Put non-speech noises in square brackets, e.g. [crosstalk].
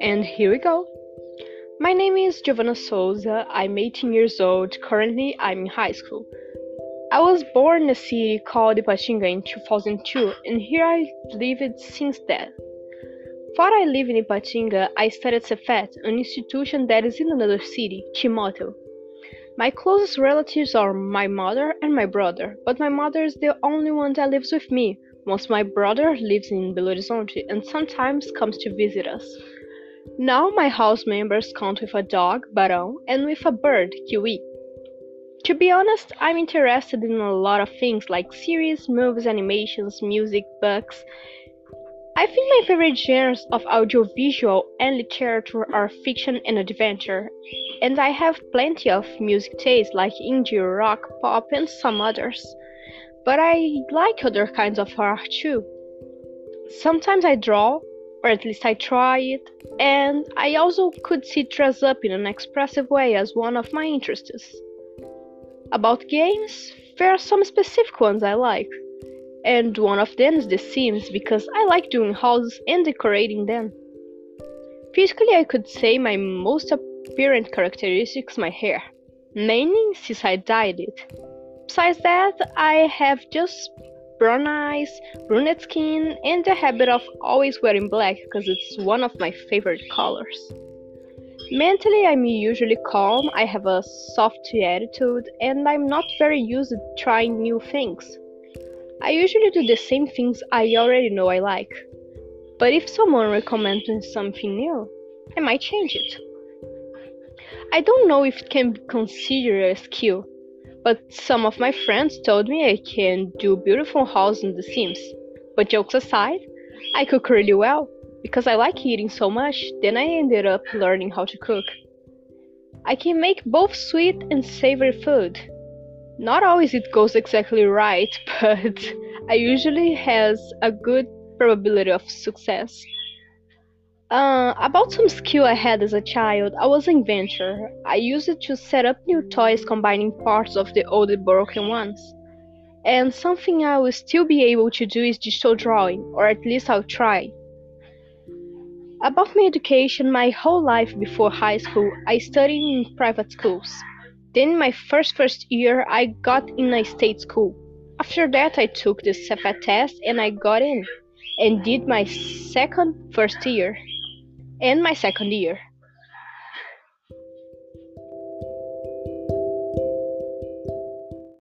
And here we go. My name is Giovanna Souza. I'm 18 years old. Currently, I'm in high school. I was born in a city called Ipatinga in 2002, and here I lived since then. Before I lived in Ipatinga, I studied Cefet, an institution that is in another city, Timóteo. My closest relatives are my mother and my brother, but my mother is the only one that lives with me, whilst my brother lives in Belo Horizonte and sometimes comes to visit us. Now my house members count with a dog, Barão, and with a bird, Kiwi. To be honest, I'm interested in a lot of things like series, movies, animations, music, books. I think my favorite genres of audiovisual and literature are fiction and adventure, and I have plenty of music tastes like indie, rock, pop, and some others. But I like other kinds of art too. Sometimes I draw, or at least I try it, and I also could see dress up in an expressive way as one of my interests. About games, there are some specific ones I like, and one of them is The Sims because I like doing houses and decorating them. Physically, I could say my most apparent characteristic is my hair, mainly since I dyed it. Besides that, I have just brown eyes, brunette skin, and the habit of always wearing black because it's one of my favorite colors. Mentally, I'm usually calm, I have a soft attitude, and I'm not very used to trying new things. I usually do the same things I already know I like. But if someone recommends me something new, I might change it. I don't know if it can be considered a skill, but some of my friends told me I can do beautiful houses in The Sims. But jokes aside, I cook really well because I like eating so much, then I ended up learning how to cook. I can make both sweet and savory food. Not always it goes exactly right, [laughs] but I usually has a good probability of success. Uh, about some skill I had as a child, I was an inventor. I used it to set up new toys combining parts of the old broken ones. And something I will still be able to do is digital drawing, or at least I'll try. About my education, my whole life before high school, I studied in private schools. Then my first first year, I got in a state school. After that, I took the Cefet test and I got in, and did my second first year and my second year.